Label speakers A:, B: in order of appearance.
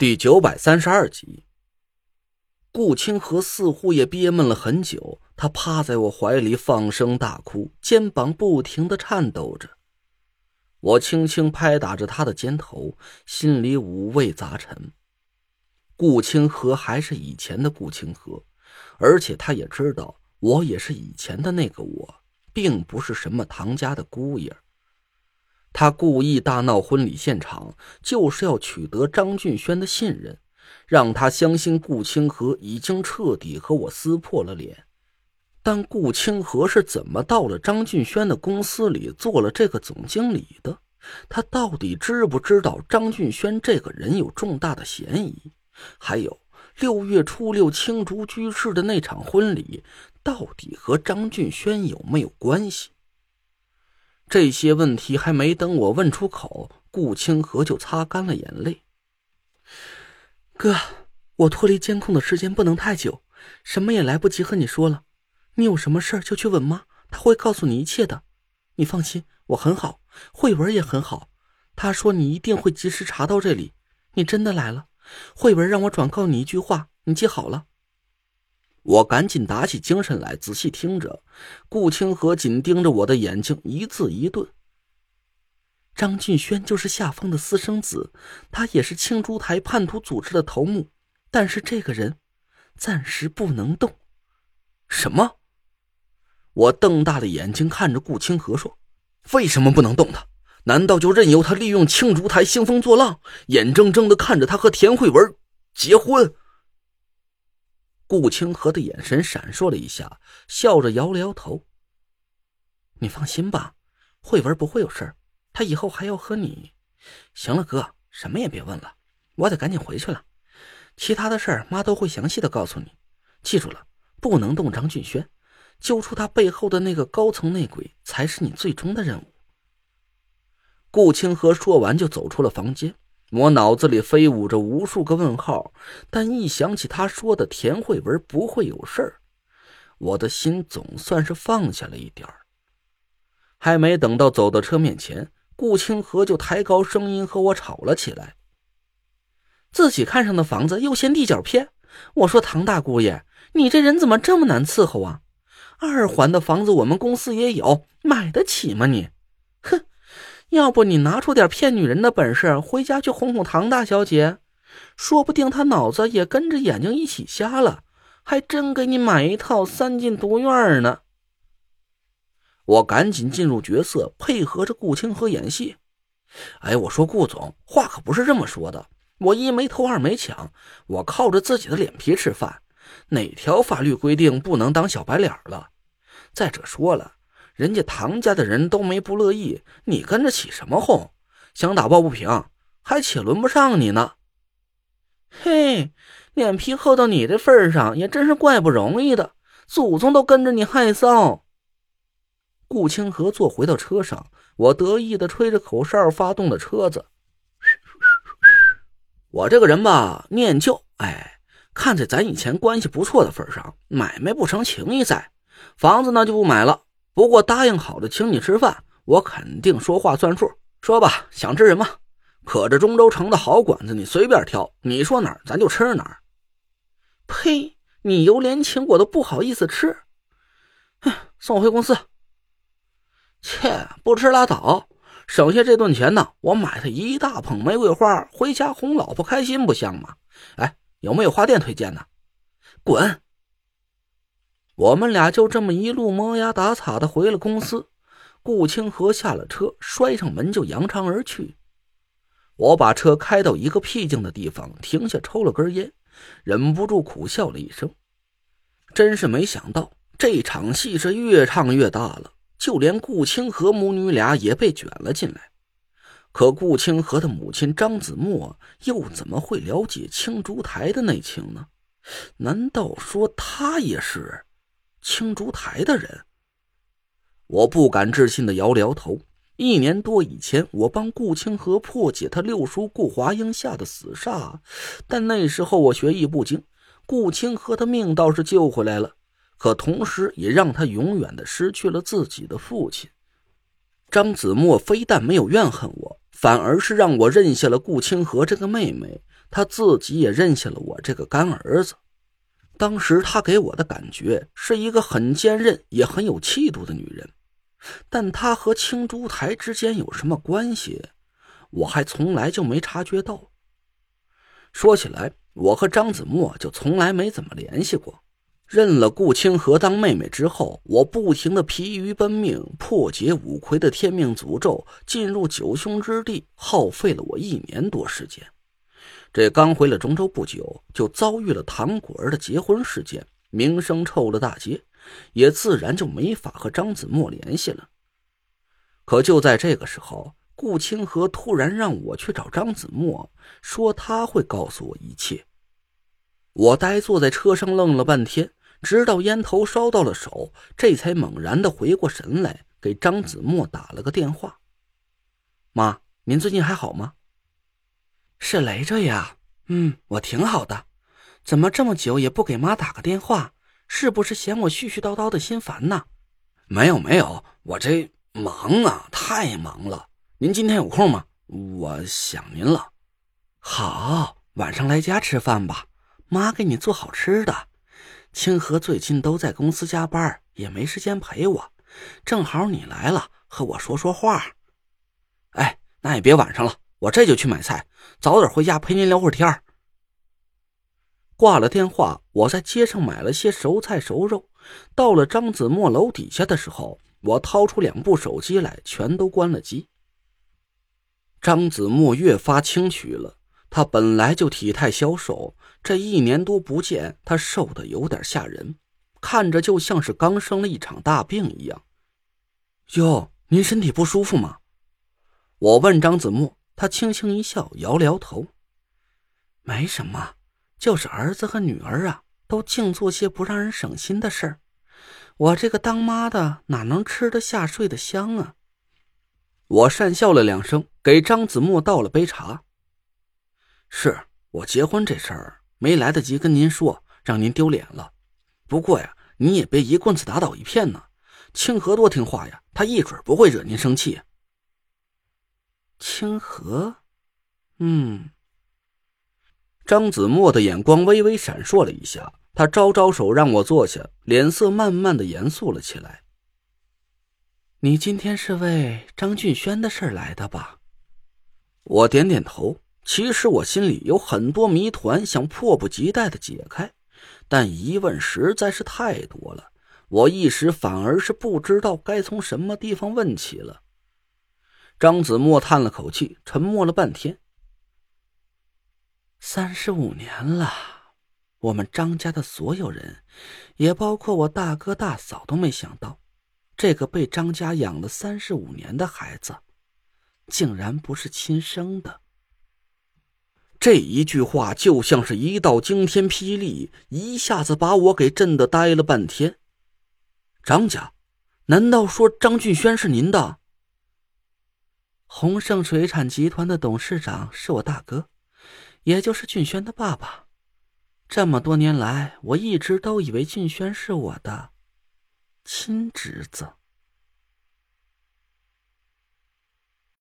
A: 第九百三十二集，顾清河似乎也憋闷了很久，他趴在我怀里放声大哭，肩膀不停的颤抖着。我轻轻拍打着他的肩头，心里五味杂陈。顾清河还是以前的顾清河，而且他也知道我也是以前的那个我，并不是什么唐家的姑爷。他故意大闹婚礼现场，就是要取得张俊轩的信任，让他相信顾清河已经彻底和我撕破了脸。但顾清河是怎么到了张俊轩的公司里做了这个总经理的？他到底知不知道张俊轩这个人有重大的嫌疑？还有六月初六青竹居士的那场婚礼，到底和张俊轩有没有关系？这些问题还没等我问出口，顾清河就擦干了眼泪。哥，我脱离监控的时间不能太久，什么也来不及和你说了。你有什么事就去问妈，她会告诉你一切的。你放心，我很好，慧文也很好。他说你一定会及时查到这里。你真的来了，慧文让我转告你一句话，你记好了。我赶紧打起精神来，仔细听着。顾清河紧盯着我的眼睛，一字一顿。张俊轩就是夏风的私生子，他也是青竹台叛徒组织的头目。但是这个人，暂时不能动。什么？我瞪大了眼睛看着顾清河说：“为什么不能动他？难道就任由他利用青竹台兴风作浪，眼睁睁的看着他和田慧文结婚？”顾清河的眼神闪烁了一下，笑着摇了摇头。你放心吧，慧文不会有事他以后还要和你。行了，哥，什么也别问了，我得赶紧回去了。其他的事儿，妈都会详细的告诉你。记住了，不能动张俊轩，揪出他背后的那个高层内鬼，才是你最终的任务。顾清河说完，就走出了房间。我脑子里飞舞着无数个问号，但一想起他说的田慧文不会有事儿，我的心总算是放下了一点儿。还没等到走到车面前，顾清河就抬高声音和我吵了起来：“自己看上的房子，又嫌地角偏。我说唐大姑爷，你这人怎么这么难伺候啊？二环的房子我们公司也有，买得起吗你？！”要不你拿出点骗女人的本事，回家去哄哄唐大小姐，说不定她脑子也跟着眼睛一起瞎了，还真给你买一套三进独院呢。我赶紧进入角色，配合着顾清河演戏。哎，我说顾总，话可不是这么说的。我一没偷，二没抢，我靠着自己的脸皮吃饭。哪条法律规定不能当小白脸了？再者说了。人家唐家的人都没不乐意，你跟着起什么哄？想打抱不平，还且轮不上你呢。嘿，脸皮厚到你这份上，也真是怪不容易的。祖宗都跟着你害臊。顾清河坐回到车上，我得意的吹着口哨，发动了车子。我这个人吧，念旧。哎，看在咱以前关系不错的份上，买卖不成情义在，房子呢就不买了。不过答应好的请你吃饭，我肯定说话算数。说吧，想吃什么？可这中州城的好馆子，你随便挑，你说哪儿咱就吃哪儿。呸！你油连请我都不好意思吃。哼，送我回公司。切，不吃拉倒，省下这顿钱呢，我买他一大捧玫瑰花，回家哄老婆开心不香吗？哎，有没有花店推荐的？滚！我们俩就这么一路磨牙打擦的回了公司，顾清河下了车，摔上门就扬长而去。我把车开到一个僻静的地方，停下抽了根烟，忍不住苦笑了一声。真是没想到，这场戏是越唱越大了，就连顾清河母女俩也被卷了进来。可顾清河的母亲张子墨又怎么会了解青竹台的内情呢？难道说他也是？青竹台的人，我不敢置信的摇了摇头。一年多以前，我帮顾清河破解他六叔顾华英下的死煞，但那时候我学艺不精，顾清河的命倒是救回来了，可同时也让他永远的失去了自己的父亲。张子墨非但没有怨恨我，反而是让我认下了顾清河这个妹妹。他自己也认下了我这个干儿子。当时他给我的感觉是一个很坚韧也很有气度的女人，但她和青珠台之间有什么关系，我还从来就没察觉到。说起来，我和张子墨就从来没怎么联系过。认了顾清河当妹妹之后，我不停的疲于奔命，破解五魁的天命诅咒，进入九凶之地，耗费了我一年多时间。这刚回了中州不久，就遭遇了唐果儿的结婚事件，名声臭了大街，也自然就没法和张子墨联系了。可就在这个时候，顾清河突然让我去找张子墨，说他会告诉我一切。我呆坐在车上愣了半天。直到烟头烧到了手，这才猛然的回过神来，给张子墨打了个电话：“妈，您最近还好吗？”“
B: 是雷着呀，嗯，我挺好的。怎么这么久也不给妈打个电话？是不是嫌我絮絮叨叨的心烦呢？”“
A: 没有没有，我这忙啊，太忙了。您今天有空吗？我想您了。”“
B: 好，晚上来家吃饭吧，妈给你做好吃的。”清河最近都在公司加班，也没时间陪我。正好你来了，和我说说话。
A: 哎，那也别晚上了，我这就去买菜，早点回家陪您聊会儿天挂了电话，我在街上买了些熟菜熟肉。到了张子墨楼底下的时候，我掏出两部手机来，全都关了机。张子墨越发清曲了。他本来就体态消瘦，这一年多不见，他瘦的有点吓人，看着就像是刚生了一场大病一样。哟，您身体不舒服吗？我问张子墨，他轻轻一笑，摇了摇头，
B: 没什么，就是儿子和女儿啊，都净做些不让人省心的事儿。我这个当妈的哪能吃得下、睡得香啊？
A: 我讪笑了两声，给张子墨倒了杯茶。是我结婚这事儿没来得及跟您说，让您丢脸了。不过呀，你也别一棍子打倒一片呢。清河多听话呀，他一准不会惹您生气。
B: 清河，嗯。
A: 张子墨的眼光微微闪烁了一下，他招招手让我坐下，脸色慢慢的严肃了起来。
B: 你今天是为张俊轩的事来的吧？
A: 我点点头。其实我心里有很多谜团，想迫不及待的解开，但疑问实在是太多了，我一时反而是不知道该从什么地方问起了。张子墨叹了口气，沉默了半天。
B: 三十五年了，我们张家的所有人，也包括我大哥大嫂，都没想到，这个被张家养了三十五年的孩子，竟然不是亲生的。
A: 这一句话就像是一道惊天霹雳，一下子把我给震得呆了半天。张家，难道说张俊轩是您的？
B: 宏盛水产集团的董事长是我大哥，也就是俊轩的爸爸。这么多年来，我一直都以为俊轩是我的亲侄子。